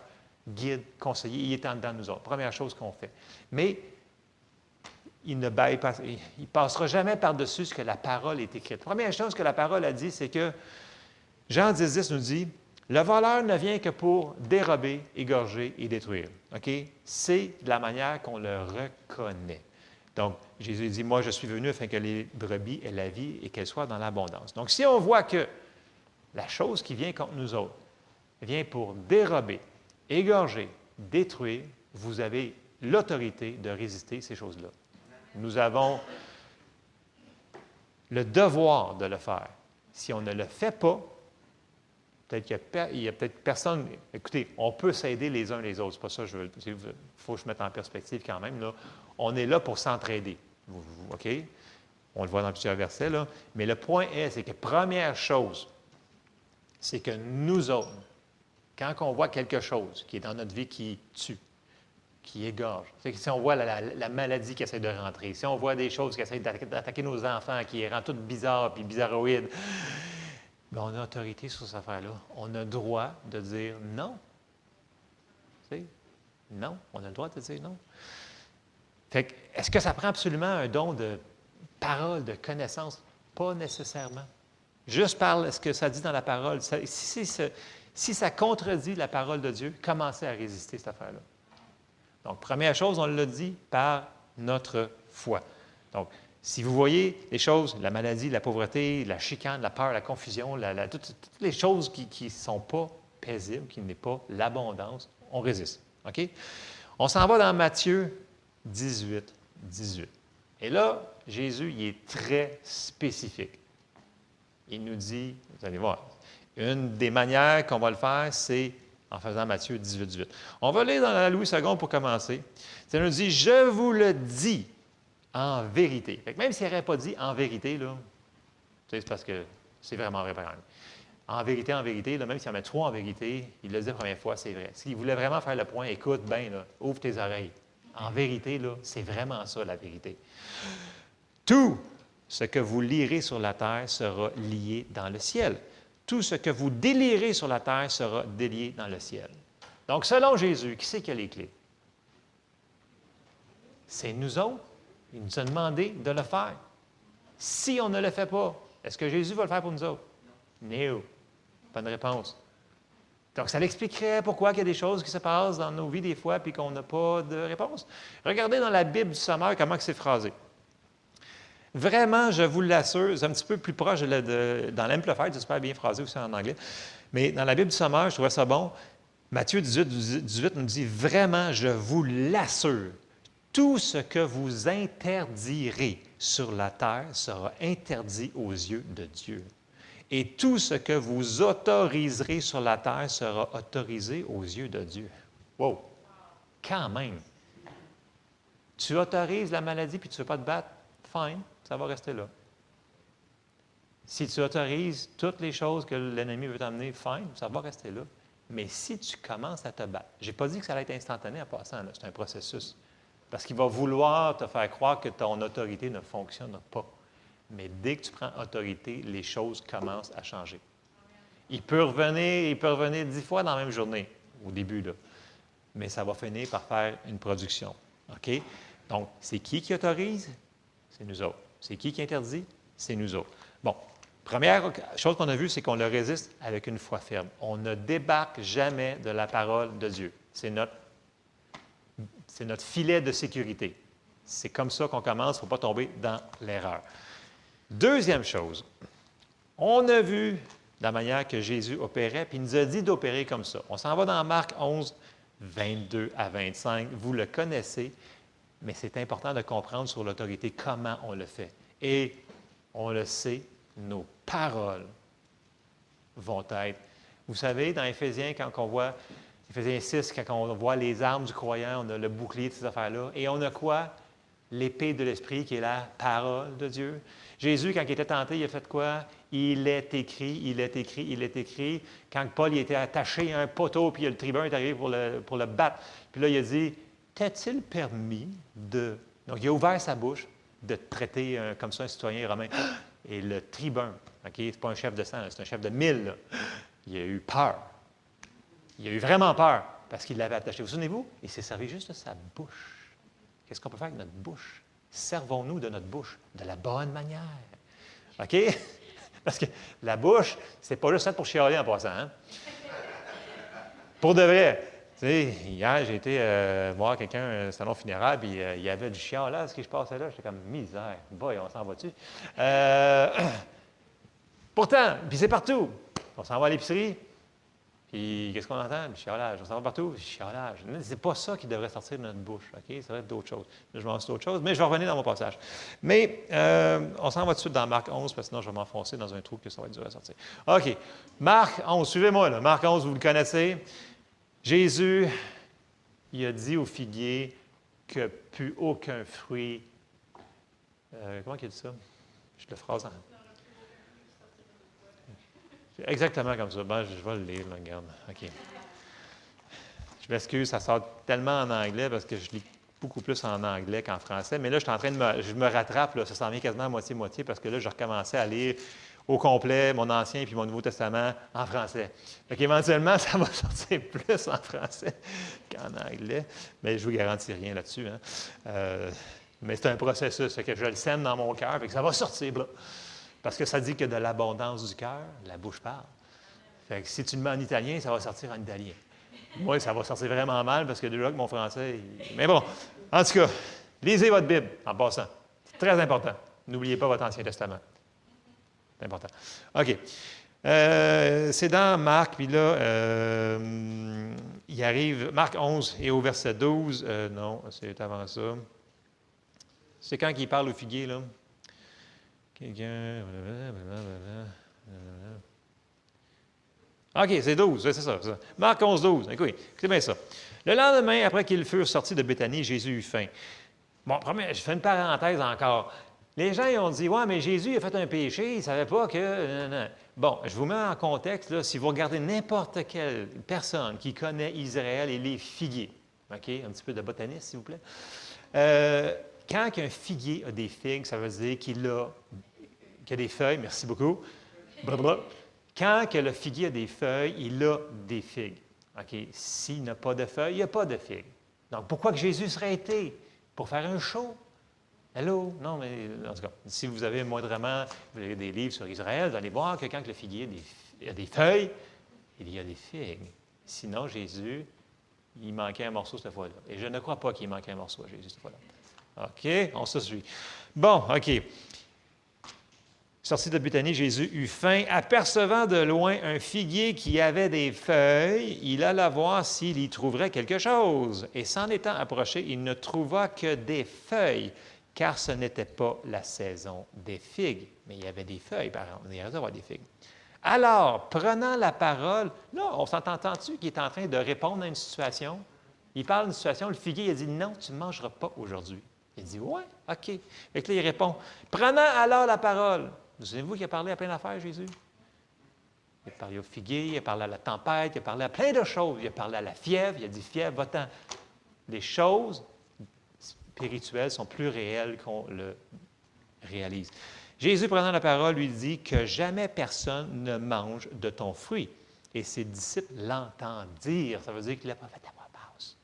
[SPEAKER 1] guide, conseiller. Il est en dedans de nous autres. Première chose qu'on fait. Mais il ne il passera jamais par-dessus ce que la parole est écrite. Première chose que la parole a dit, c'est que Jean 10, 10 nous dit, le voleur ne vient que pour dérober, égorger et détruire. OK? C'est la manière qu'on le reconnaît. Donc, Jésus dit, moi, je suis venu afin que les brebis aient la vie et qu'elles soient dans l'abondance. Donc, si on voit que la chose qui vient contre nous autres vient pour dérober, égorger, détruire, vous avez l'autorité de résister ces choses-là. Nous avons le devoir de le faire. Si on ne le fait pas, Peut-être qu'il y a, peut-être personne. Écoutez, on peut s'aider les uns les autres. C'est pas ça, il faut que je mette en perspective quand même. Là. On est là pour s'entraider. OK? On le voit dans plusieurs versets. Mais le point est, c'est que première chose, c'est que nous autres, quand on voit quelque chose qui est dans notre vie qui tue, qui égorge, que si on voit la, maladie qui essaie de rentrer, si on voit des choses qui essaient d'attaquer nos enfants, qui rendent tout bizarre puis bizarroïdes, on a autorité sur cette affaire-là. On a le droit de dire non. Non, on a le droit de dire non. Fait est-ce que ça prend absolument un don de parole, de connaissance? Pas nécessairement. juste par ce que ça dit dans la parole. si, si, ça contredit la parole de Dieu, commencez à résister cette affaire-là. Donc, première chose, on l'a dit, par notre foi. Donc, si vous voyez les choses, la maladie, la pauvreté, la chicane, la peur, la confusion, toutes, les choses qui ne sont pas paisibles, qui n'est pas l'abondance, on résiste. OK? On s'en va dans Matthieu 18, 18. Et là, Jésus, il est très spécifique. Il nous dit, vous allez voir, une des manières qu'on va le faire, c'est en faisant Matthieu 18, 18. On va lire dans la Louis II pour commencer. Ça nous dit, je vous le dis en vérité. même s'il n'aurait pas dit en vérité, là, c'est parce que c'est vraiment vrai, En vérité, en vérité, même s'il en a trois en vérité, il le dit la première fois, c'est vrai. S'il voulait vraiment faire le point, écoute bien, ouvre tes oreilles. En vérité, là, c'est vraiment ça la vérité. Tout ce que vous lirez sur la terre sera lié dans le ciel. Tout ce que vous délirez sur la terre sera délié dans le ciel. Donc, selon Jésus, qui c'est qui a les clés? C'est nous autres. Il nous a demandé de le faire. Si on ne le fait pas, est-ce que Jésus va le faire pour nous autres? Non. Pas de réponse. Donc, ça l'expliquerait pourquoi il y a des choses qui se passent dans nos vies des fois puis qu'on n'a pas de réponse. Regardez dans la Bible du Sommeur comment c'est phrasé. Vraiment, je vous l'assure, c'est un petit peu plus proche de, dans l'Amplified, c'est super bien phrasé aussi en anglais. Mais dans la Bible du Sommeur, je trouvais ça bon. Matthieu 18, 18 nous dit Vraiment, je vous l'assure, tout ce que vous interdirez sur la terre sera interdit aux yeux de Dieu. Et tout ce que vous autoriserez sur la terre sera autorisé aux yeux de Dieu. Wow! Quand même! Tu autorises la maladie puis tu ne veux pas te battre, fine, ça va rester là. Si tu autorises toutes les choses que l'ennemi veut t'amener, fine, ça va rester là. Mais si tu commences à te battre, je n'ai pas dit que ça allait être instantané en passant, c'est un processus. Parce qu'il va vouloir te faire croire que ton autorité ne fonctionne pas. Mais dès que tu prends autorité, les choses commencent à changer. Il peut revenir, il peut revenir dix fois dans la même journée, au début. Mais ça va finir par faire une production. OK? Donc, c'est qui qui autorise? C'est nous autres. C'est qui qui interdit? C'est nous autres. Bon, première chose qu'on a vue, c'est qu'on le résiste avec une foi ferme. On ne débarque jamais de la parole de Dieu. C'est notre c'est notre filet de sécurité. C'est comme ça qu'on commence, il ne faut pas tomber dans l'erreur. Deuxième chose, on a vu la manière que Jésus opérait, puis il nous a dit d'opérer comme ça. On s'en va dans Marc 11, 22 à 25. Vous le connaissez, mais c'est important de comprendre sur l'autorité comment on le fait. Et on le sait, nos paroles vont être. Vous savez, dans Éphésiens, quand on voit Éphésiens 6, quand on voit les armes du croyant, on a le bouclier de ces affaires-là. Et on a quoi? L'épée de l'Esprit, qui est la parole de Dieu. Jésus, quand il était tenté, il a fait quoi? Il est écrit, il est écrit, il est écrit. Quand Paul il était attaché à un poteau, puis le tribun est arrivé pour le, pour le battre, puis là, il a dit T'est-il permis de. Donc, il a ouvert sa bouche de traiter comme ça un citoyen romain. Et le tribun, OK, ce n'est pas un chef de sang, c'est un chef de mille, il a eu peur. Il a eu vraiment peur parce qu'il l'avait attaché. Vous, vous souvenez-vous? Il s'est servi juste de sa bouche. Qu'est-ce qu'on peut faire avec notre bouche? Servons-nous de notre bouche de la bonne manière. OK? Parce que la bouche, c'est pas juste pour chialer en passant. Hein? Pour de vrai. Tu sais, hier, j'ai été euh, voir quelqu'un un euh, salon funéraire, puis euh, il y avait du là, ce qui se passait là. J'étais comme misère. Boy, on s'en va-tu? pourtant, puis c'est partout. On s'en va à l'épicerie, puis qu'est-ce qu'on entend? Le chiolage. On s'en va partout, le chiolage. C'est pas ça qui devrait sortir de notre bouche. OK? Ça va être d'autres choses. je vais en d'autres choses, mais je vais revenir dans mon passage. Mais euh, on s'en va tout de suite dans Marc 11, parce que sinon je vais m'enfoncer dans un trou que ça va être dur à sortir. OK. Marc 11, suivez-moi là. Marc 11, vous le connaissez. Jésus, il a dit au figuier que plus aucun fruit. Euh, comment il dit ça? Je le phrase en. Exactement comme ça. Ben, je vais le lire, regarde. OK. Je m'excuse, ça sort tellement en anglais parce que je lis beaucoup plus en anglais qu'en français. Mais là, je suis en train de me, je me rattrape, là, ça s'en vient quasiment à moitié-moitié parce que là, je recommençais à lire au complet mon Ancien puis mon Nouveau Testament en français. Donc, éventuellement, ça va sortir plus en français qu'en anglais, mais je ne vous garantis rien là-dessus. Hein. Euh, mais c'est un processus, que je le sème dans mon cœur, et que ça va sortir. Là. Parce que ça dit que de l'abondance du cœur, la bouche parle. Fait que si tu le mets en italien, ça va sortir en italien. Moi, ça va sortir vraiment mal parce que déjà que mon français. Mais bon, en tout cas, lisez votre Bible en passant. C'est très important. N'oubliez pas votre Ancien Testament. C'est important. OK. Euh, c'est dans Marc, puis là, euh, il arrive, Marc 11 et au verset 12, euh, non, c'est avant ça. C'est quand il parle au figuier, là. Quelqu'un. OK, c'est 12, c'est ça, Marc 11, 12. Écoutez, écoutez bien ça. Le lendemain, après qu'ils furent sortis de Béthanie, Jésus eut faim. Bon, premier, je fais une parenthèse encore. Les gens ils ont dit Ouais, mais Jésus a fait un péché, il ne savait pas que. Bon, je vous mets en contexte, là, si vous regardez n'importe quelle personne qui connaît Israël et les figuiers, OK, un petit peu de botaniste, s'il vous plaît. Euh, quand un figuier a des figues, ça veut dire qu'il a, a, des feuilles, merci beaucoup. Quand que le figuier a des feuilles, il a des figues. OK? S'il n'a pas de feuilles, il n'y a pas de figues. Donc, pourquoi que Jésus serait été? Pour faire un show? Hello? Non, mais en tout cas, si vous avez moindrement vous avez des livres sur Israël, vous allez voir que quand le figuier a des, feuilles, il y a des figues. Sinon, Jésus, il manquait un morceau cette fois-là. Et je ne crois pas qu'il manquait un morceau à Jésus cette fois-là. OK? On se suit. Bon, OK. Sorti de Béthanie, Jésus eut faim. Apercevant de loin un figuier qui avait des feuilles, il alla voir s'il y trouverait quelque chose. Et s'en étant approché, il ne trouva que des feuilles car ce n'était pas la saison des figues. Mais il y avait des feuilles, par exemple. Il y avait des figues. Alors, prenant la parole, là, on s'entend-tu qu'il est en train de répondre à une situation? Il parle d'une situation, le figuier il dit Non, tu ne mangeras pas aujourd'hui. Il dit Ouais, OK. Et là, il répond Prenant alors la parole. Vous savez-vous qu'il a parlé à plein d'affaires, Jésus? Il a parlé au figuier, il a parlé à la tempête, il a parlé à plein de choses. Il a parlé à la fièvre, il a dit Fièvre, va-t'en. Les choses spirituels sont plus réels qu'on le réalise. Jésus, prenant la parole, lui dit que jamais personne ne mange de ton fruit. Et ses disciples l'entendent dire. Ça veut dire qu'il n'a pas fait à voix basse.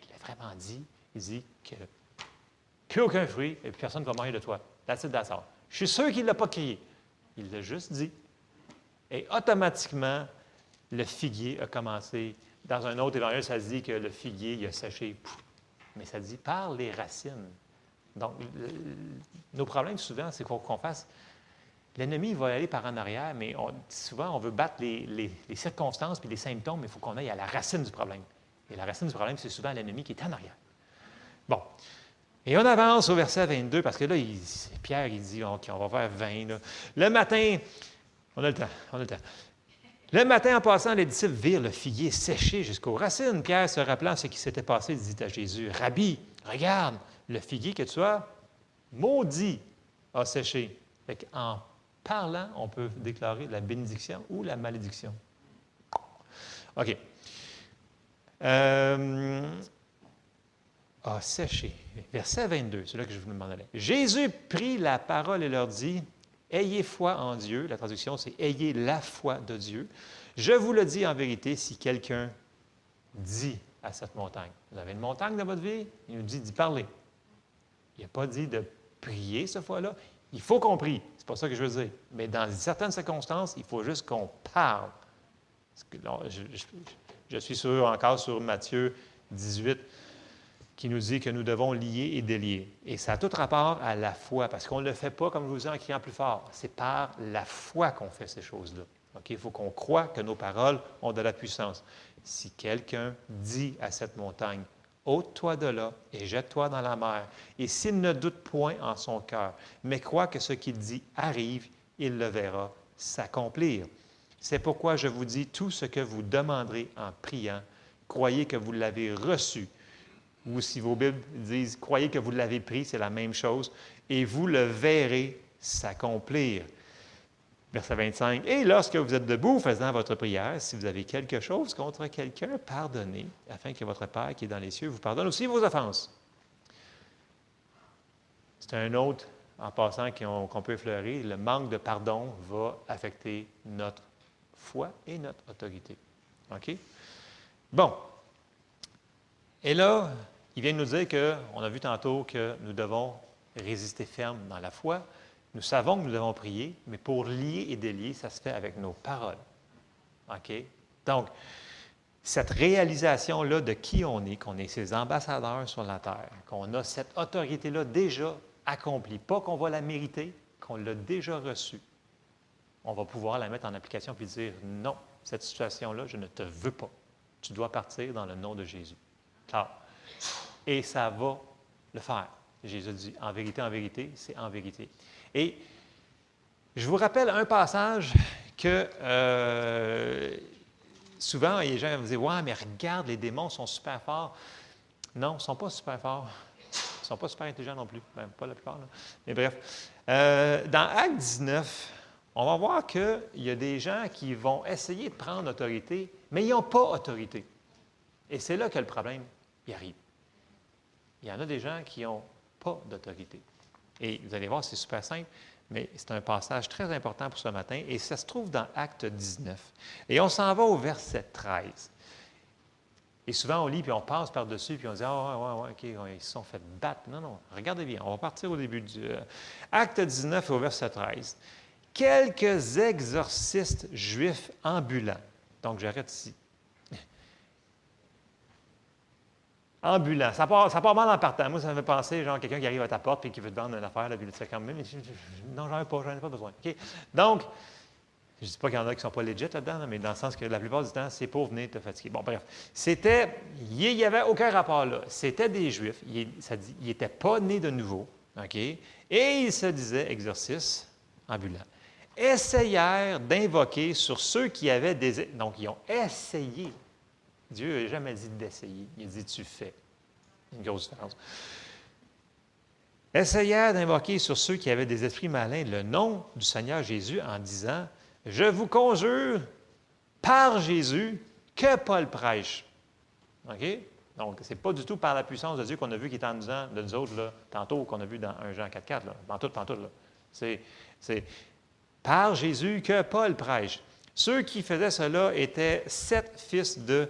[SPEAKER 1] Il l'a vraiment dit. Il dit que qu'aucun fruit et personne ne va manger de toi. That's it, Je suis sûr qu'il ne l'a pas crié. Il l'a juste dit. Et automatiquement, le figuier a commencé. Dans un autre évangile, ça dit que le figuier il a séché mais ça dit par les racines. Donc, nos problèmes souvent, c'est qu'on fasse? L'ennemi va aller par en arrière, mais souvent, on veut battre les, circonstances puis les symptômes, mais il faut qu'on aille à la racine du problème. Et la racine du problème, c'est souvent l'ennemi qui est en arrière. Bon. Et on avance au verset 22, parce que là, Pierre, il dit OK, on va faire 20. Le matin, on a le temps, on a le temps. Le matin, en passant, les disciples virent le figuier séché jusqu'aux racines. Pierre, se rappelant ce qui s'était passé, dit à Jésus, Rabbi, regarde, le figuier que tu as, maudit, a séché. en parlant, on peut déclarer la bénédiction ou la malédiction. OK. Euh, a séché. Verset 22, c'est là que je vous demandais. Jésus prit la parole et leur dit, Ayez foi en Dieu. La traduction, c'est Ayez la foi de Dieu. Je vous le dis en vérité, si quelqu'un dit à cette montagne, vous avez une montagne dans votre vie, il nous dit d'y parler. Il n'a pas dit de prier cette fois-là. Il faut qu'on prie. C'est pas ça que je veux dire. Mais dans certaines circonstances, il faut juste qu'on parle. je, je, suis sur, encore sur Matthieu 18 qui nous dit que nous devons lier et délier. Et ça a tout rapport à la foi, parce qu'on ne le fait pas, comme je vous dis, en criant plus fort. C'est par la foi qu'on fait ces choses-là. Il faut qu'on croie que nos paroles ont de la puissance. Si quelqu'un dit à cette montagne, ôte-toi de là et jette-toi dans la mer, et s'il ne doute point en son cœur, mais croit que ce qu'il dit arrive, il le verra s'accomplir. C'est pourquoi je vous dis tout ce que vous demanderez en priant, croyez que vous l'avez reçu ou si vos Bibles disent croyez que vous l'avez pris, c'est la même chose, et vous le verrez s'accomplir. Verset 25. Et lorsque vous êtes debout faisant votre prière, si vous avez quelque chose contre quelqu'un, pardonnez, afin que votre Père qui est dans les cieux vous pardonne aussi vos offenses. C'est un autre, en passant, qu'on peut effleurer. Le manque de pardon va affecter notre foi et notre autorité. OK? Bon. Et là, il vient de nous dire qu'on a vu tantôt que nous devons résister ferme dans la foi, Nous savons que nous devons prier, mais pour lier et délier, ça se fait avec nos paroles. OK? Donc, cette réalisation-là de qui on est, qu'on est ses ambassadeurs sur la terre, qu'on a cette autorité-là déjà accomplie, pas qu'on va la mériter, qu'on l'a déjà reçue, on va pouvoir la mettre en application puis dire non, cette situation-là, je ne te veux pas. Tu dois partir dans le nom de Jésus. Et ça va le faire. Jésus dit en vérité, en vérité, c'est en vérité. Et je vous rappelle un passage que euh, souvent les gens me disent Ouais, mais regarde, les démons sont super forts. Non, ils ne sont pas super forts. Ils ne sont pas super intelligents non plus. Même pas la plupart. Mais bref. Euh, dans Acte 19, on va voir qu'il y a des gens qui vont essayer de prendre autorité, mais ils n'ont pas autorité. Et c'est là que le problème y arrive. Il y en a des gens qui n'ont pas d'autorité. Et vous allez voir, c'est super simple, mais c'est un passage très important pour ce matin, et ça se trouve dans Acte 19. Et on s'en va au verset 13. Et souvent, on lit, puis on passe par-dessus, puis on dit Ah, ouais, ouais, OK, ils se sont fait battre. Non, non, regardez bien, on va partir au début du. Euh, Acte 19 au verset 13 quelques exorcistes juifs ambulants. Donc, j'arrête ici. Ambulants. Ça part, ça part mal en partant. Moi, ça me fait penser, genre, quelqu'un qui arrive à ta porte et qui veut te vendre une affaire, là, puis tu fais non, j'en ai pas, j'en ai pas besoin. Donc, je ne dis pas qu'il y en a qui ne sont pas legit là-dedans, mais dans le sens que la plupart du temps, c'est pour venir te fatiguer. Bon, bref. C'était, il n'y avait aucun rapport là. C'était des Juifs. Ils n'étaient pas nés de nouveau. OK? Et ils se disaient exorcistes ambulants essayèrent d'invoquer sur ceux qui avaient des... Donc, ils ont essayé. Dieu n'a jamais dit d'essayer. Il dit tu fais. Une grosse différence. Essayèrent d'invoquer sur ceux qui avaient des esprits malins le nom du Seigneur Jésus en disant Je vous conjure par Jésus que Paul prêche. OK? Donc, ce n'est pas du tout par la puissance de Dieu qu'on a vu qui est en nous, de nous autres, là, tantôt, qu'on a vu dans 1 Jean 4, 4, là, tout, tout. Là. C'est, par Jésus que Paul prêche. Ceux qui faisaient cela étaient sept fils de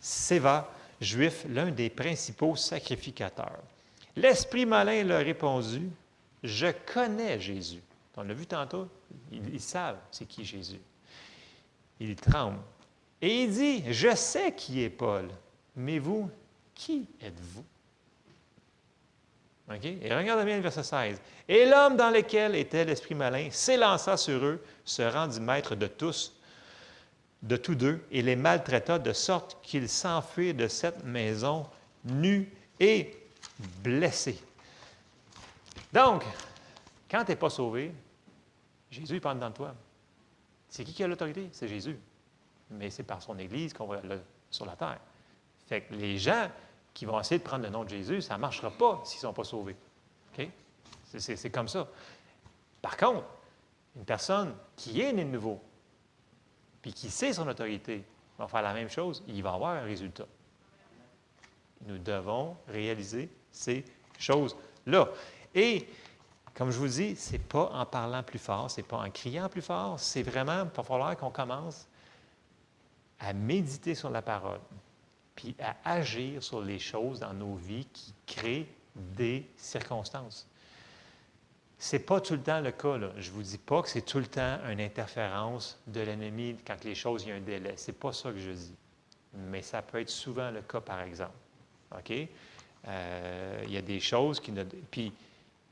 [SPEAKER 1] Séva, juifs, l'un des principaux sacrificateurs. L'esprit malin leur répondit, Je connais Jésus. On l'a vu tantôt, ils, savent c'est qui Jésus. Il tremble. Et il dit, Je sais qui est Paul, mais vous, qui êtes-vous? Et regardez bien le verset 16. Et l'homme dans lequel était l'esprit malin s'élança sur eux, se rendit maître de tous, de tous deux, et les maltraita de sorte qu'ils s'enfuirent de cette maison nus et blessés. Donc, quand tu n'es pas sauvé, Jésus parle dans toi. C'est qui qui a l'autorité? C'est Jésus. Mais c'est par son Église qu'on va sur la terre. Fait que les gens qui vont essayer de prendre le nom de Jésus, ça ne marchera pas s'ils ne sont pas sauvés. C'est comme ça. Par contre, une personne qui est née de nouveau, puis qui sait son autorité, va faire la même chose, il va avoir un résultat. Nous devons réaliser ces choses-là. Et, comme je vous dis, ce n'est pas en parlant plus fort, ce n'est pas en criant plus fort, c'est vraiment, il va falloir qu'on commence à méditer sur la parole, puis à agir sur les choses dans nos vies qui créent des circonstances. Ce n'est pas tout le temps le cas. Je ne vous dis pas que c'est tout le temps une interférence de l'ennemi quand les choses, il y a un délai. Ce n'est pas ça que je dis. Mais ça peut être souvent le cas, par exemple. OK? Euh, il y a des choses qui ne. Puis,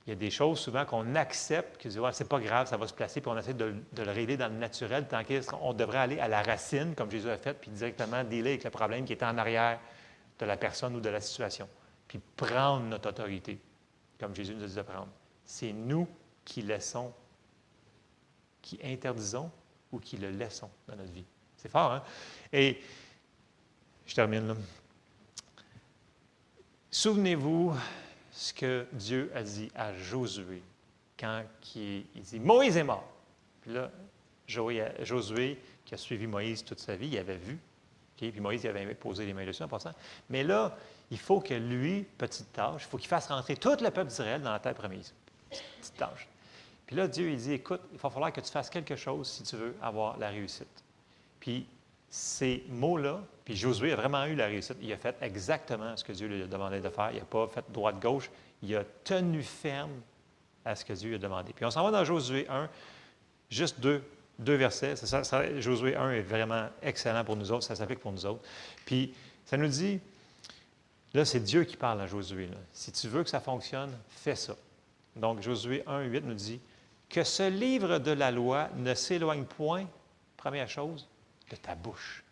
[SPEAKER 1] il y a des choses souvent qu'on accepte, que ouais, c'est pas grave, ça va se placer, puis on essaie de, le régler dans le naturel, tant qu'on devrait aller à la racine, comme Jésus a fait, puis directement dealer avec le problème qui est en arrière de la personne ou de la situation, puis prendre notre autorité, comme Jésus nous a dit de prendre. C'est nous qui laissons, qui interdisons ou qui le laissons dans notre vie. C'est fort, hein? Et je termine là. Souvenez-vous ce que Dieu a dit à Josué quand il, dit Moïse est mort. Puis là, Josué, qui a suivi Moïse toute sa vie, il avait vu. Puis Moïse il avait posé les mains dessus en passant. Mais là, il faut que lui, petite tâche, il faut qu'il fasse rentrer tout le peuple d'Israël dans la terre promise. Petite. Puis là, Dieu, il dit Écoute, il va falloir que tu fasses quelque chose si tu veux avoir la réussite. Puis ces mots-là, puis Josué a vraiment eu la réussite. Il a fait exactement ce que Dieu lui a demandé de faire. Il n'a pas fait droite-gauche. Il a tenu ferme à ce que Dieu a demandé. Puis on s'en va dans Josué 1, juste deux, deux versets. Josué 1 est vraiment excellent pour nous autres, ça s'applique pour nous autres. Puis ça nous dit, là c'est Dieu qui parle à Josué. Si tu veux que ça fonctionne, fais ça. Donc Josué 1, 8 nous dit, que ce livre de la loi ne s'éloigne point, première chose, de ta bouche.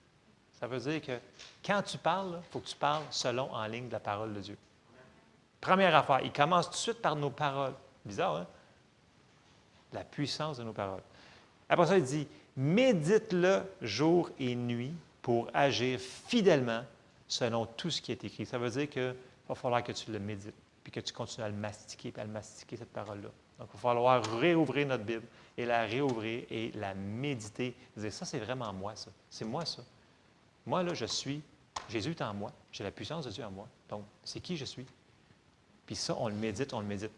[SPEAKER 1] Ça veut dire que quand tu parles, il faut que tu parles selon en ligne de la parole de Dieu. Première affaire, il commence tout de suite par nos paroles. Bizarre, hein? La puissance de nos paroles. Après ça, il dit Médite-le jour et nuit pour agir fidèlement selon tout ce qui est écrit. Ça veut dire qu'il va falloir que tu le médites, puis que tu continues à le mastiquer, puis à le mastiquer, cette parole-là. Donc, il va falloir réouvrir notre Bible et la réouvrir et la méditer. Dire, ça, c'est vraiment moi, ça. C'est moi, ça. Moi, là, je suis. Jésus est en moi. J'ai la puissance de Dieu en moi. Donc, c'est qui je suis? Puis ça, on le médite, on le médite.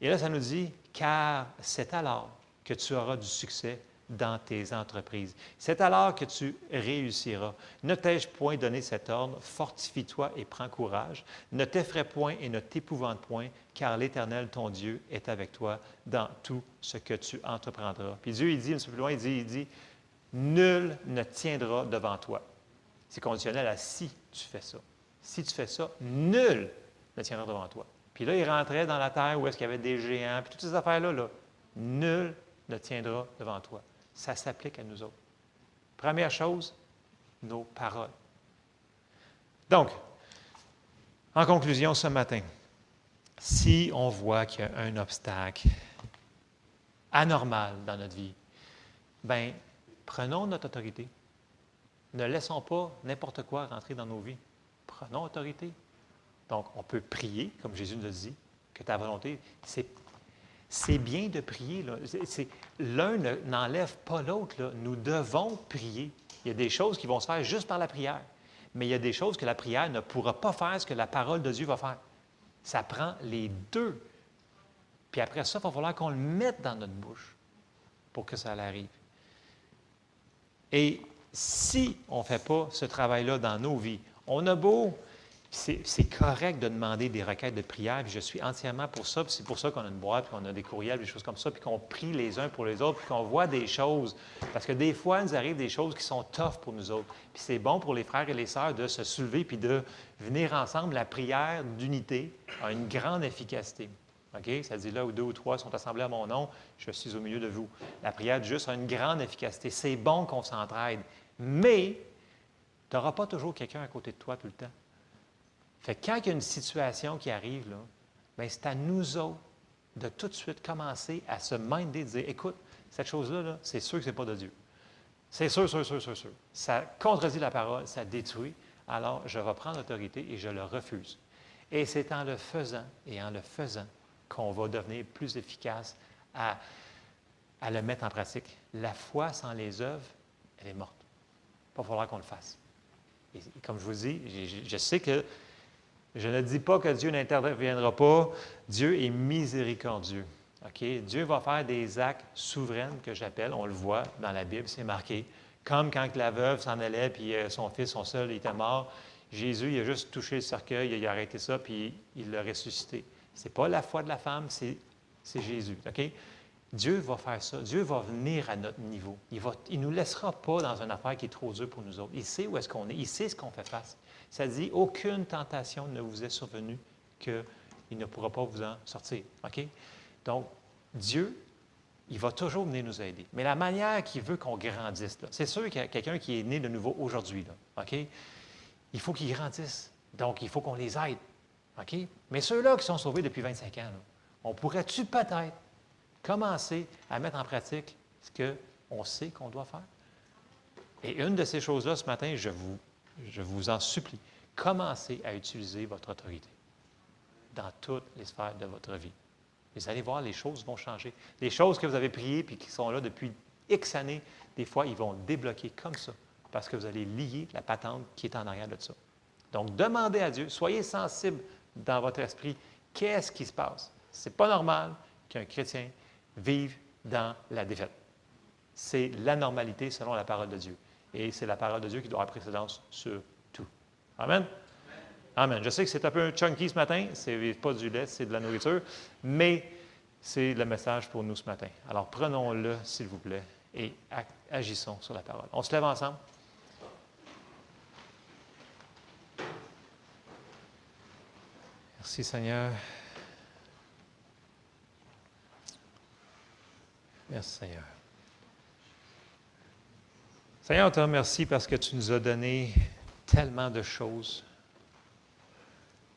[SPEAKER 1] Et là, ça nous dit, car c'est alors que tu auras du succès dans tes entreprises. C'est alors que tu réussiras. Ne t'ai-je point donné cet ordre? Fortifie-toi et prends courage. Ne t'effraie point et ne t'épouvante point, car l'Éternel, ton Dieu, est avec toi dans tout ce que tu entreprendras. Puis Dieu, il dit, un peu plus loin, il dit, il dit, nul ne tiendra devant toi. C'est conditionnel à si tu fais ça. Si tu fais ça, nul ne tiendra devant toi. Puis là, il rentrait dans la terre où est-ce qu'il y avait des géants, puis toutes ces affaires-là, là, nul ne tiendra devant toi. Ça s'applique à nous autres. Première chose, nos paroles. Donc, en conclusion ce matin, si on voit qu'il y a un obstacle anormal dans notre vie, bien, prenons notre autorité. Ne laissons pas n'importe quoi rentrer dans nos vies. Prenons autorité. Donc, on peut prier, comme Jésus nous a dit, que ta volonté, c'est, c'est bien de prier. l'un n'enlève pas l'autre. Nous devons prier. Il y a des choses qui vont se faire juste par la prière, mais il y a des choses que la prière ne pourra pas faire ce que la parole de Dieu va faire. Ça prend les deux. Puis après ça, il va falloir qu'on le mette dans notre bouche pour que ça arrive. Et si on ne fait pas ce travail-là dans nos vies, on a beau c'est correct de demander des requêtes de prière, puis je suis entièrement pour ça, c'est pour ça qu'on a une boîte, puis qu'on a des courriels, des choses comme ça, puis qu'on prie les uns pour les autres, puis qu'on voit des choses. Parce que des fois, il nous arrive des choses qui sont tough pour nous autres. Puis c'est bon pour les frères et les sœurs de se soulever, puis de venir ensemble. La prière d'unité a une grande efficacité. OK? Ça dit là où deux ou trois sont assemblés à mon nom, je suis au milieu de vous. La prière juste a une grande efficacité. C'est bon qu'on s'entraide. Mais tu n'auras pas toujours quelqu'un à côté de toi tout le temps. Fait quand il y a une situation qui arrive, là, ben, c'est à nous autres de tout de suite commencer à se minder, de dire écoute, cette chose-là, c'est sûr que ce n'est pas de Dieu. C'est sûr, sûr, sûr, sûr, sûr. Ça contredit la parole, ça détruit. Alors, je vais prendre l'autorité et je le refuse. Et c'est en le faisant et en le faisant qu'on va devenir plus efficace à, à, le mettre en pratique. La foi sans les œuvres, elle est morte. Il va falloir qu'on le fasse. Et comme je vous dis, je sais que je ne dis pas que Dieu n'interviendra pas. Dieu est miséricordieux. OK? Dieu va faire des actes souverains que j'appelle, on le voit dans la Bible, c'est marqué. Comme quand la veuve s'en allait, puis euh, son fils, son seul, était mort. Jésus, il a juste touché le cercueil, il a arrêté ça, puis il l'a ressuscité. Ce n'est pas la foi de la femme, c'est, Jésus. OK? Dieu va faire ça. Dieu va venir à notre niveau. Il ne il nous laissera pas dans une affaire qui est trop dure pour nous autres. Il sait où est-ce qu'on est. Il sait ce qu'on fait face. Ça dit, aucune tentation ne vous est survenue qu'il ne pourra pas vous en sortir. OK? Donc, Dieu, il va toujours venir nous aider. Mais la manière qu'il veut qu'on grandisse, c'est sûr qu'il y a quelqu'un qui est né de nouveau aujourd'hui. OK? Il faut qu'il grandisse. Donc, il faut qu'on les aide. OK? Mais ceux-là qui sont sauvés depuis 25 ans, on pourrait-tu peut-être commencer à mettre en pratique ce qu'on sait qu'on doit faire? Et une de ces choses-là, ce matin, je vous je vous en supplie, commencez à utiliser votre autorité dans toutes les sphères de votre vie. Vous allez voir, les choses vont changer. Les choses que vous avez priées et qui sont là depuis X années, des fois, ils vont débloquer comme ça parce que vous allez lier la patente qui est en arrière de ça. Donc, demandez à Dieu, soyez sensible dans votre esprit, qu'est-ce qui se passe? Ce n'est pas normal qu'un chrétien vive dans la défaite. C'est la normalité selon la parole de Dieu. Et c'est la parole de Dieu qui doit avoir précédence sur tout. Amen? Amen. Je sais que c'est un peu chunky ce matin, ce n'est pas du lait, c'est de la nourriture, mais C'est le message pour nous ce matin. Alors prenons-le, s'il vous plaît, et agissons sur la parole. On se lève ensemble. Merci Seigneur. Merci Seigneur. Seigneur, on te remercie parce que tu nous as donné tellement de choses.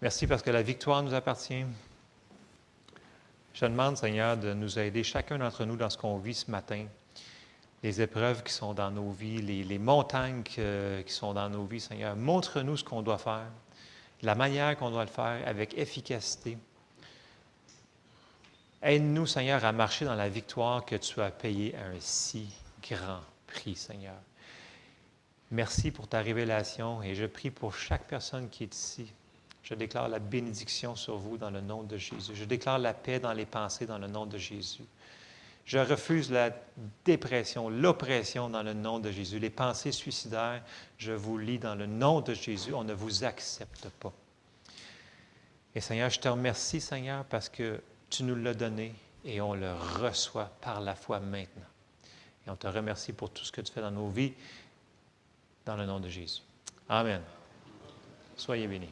[SPEAKER 1] Merci parce que la victoire nous appartient. Je demande, Seigneur, de nous aider, chacun d'entre nous, dans ce qu'on vit ce matin, les épreuves qui sont dans nos vies, les, montagnes qui sont dans nos vies, Seigneur. Montre-nous ce qu'on doit faire, la manière qu'on doit le faire avec efficacité. Aide-nous, Seigneur, à marcher dans la victoire que tu as payée à un si grand prix, Seigneur. Merci pour ta révélation et je prie pour chaque personne qui est ici. Je déclare la bénédiction sur vous dans le nom de Jésus. Je déclare la paix dans les pensées dans le nom de Jésus. Je refuse la dépression, l'oppression dans le nom de Jésus. Les pensées suicidaires, je vous lis dans le nom de Jésus. On ne vous accepte pas. Et Seigneur, je te remercie, Seigneur, parce que tu nous l'as donné et on le reçoit par la foi maintenant. Et on te remercie pour tout ce que tu fais dans nos vies dans le nom de Jésus. Amen. Soyez bénis.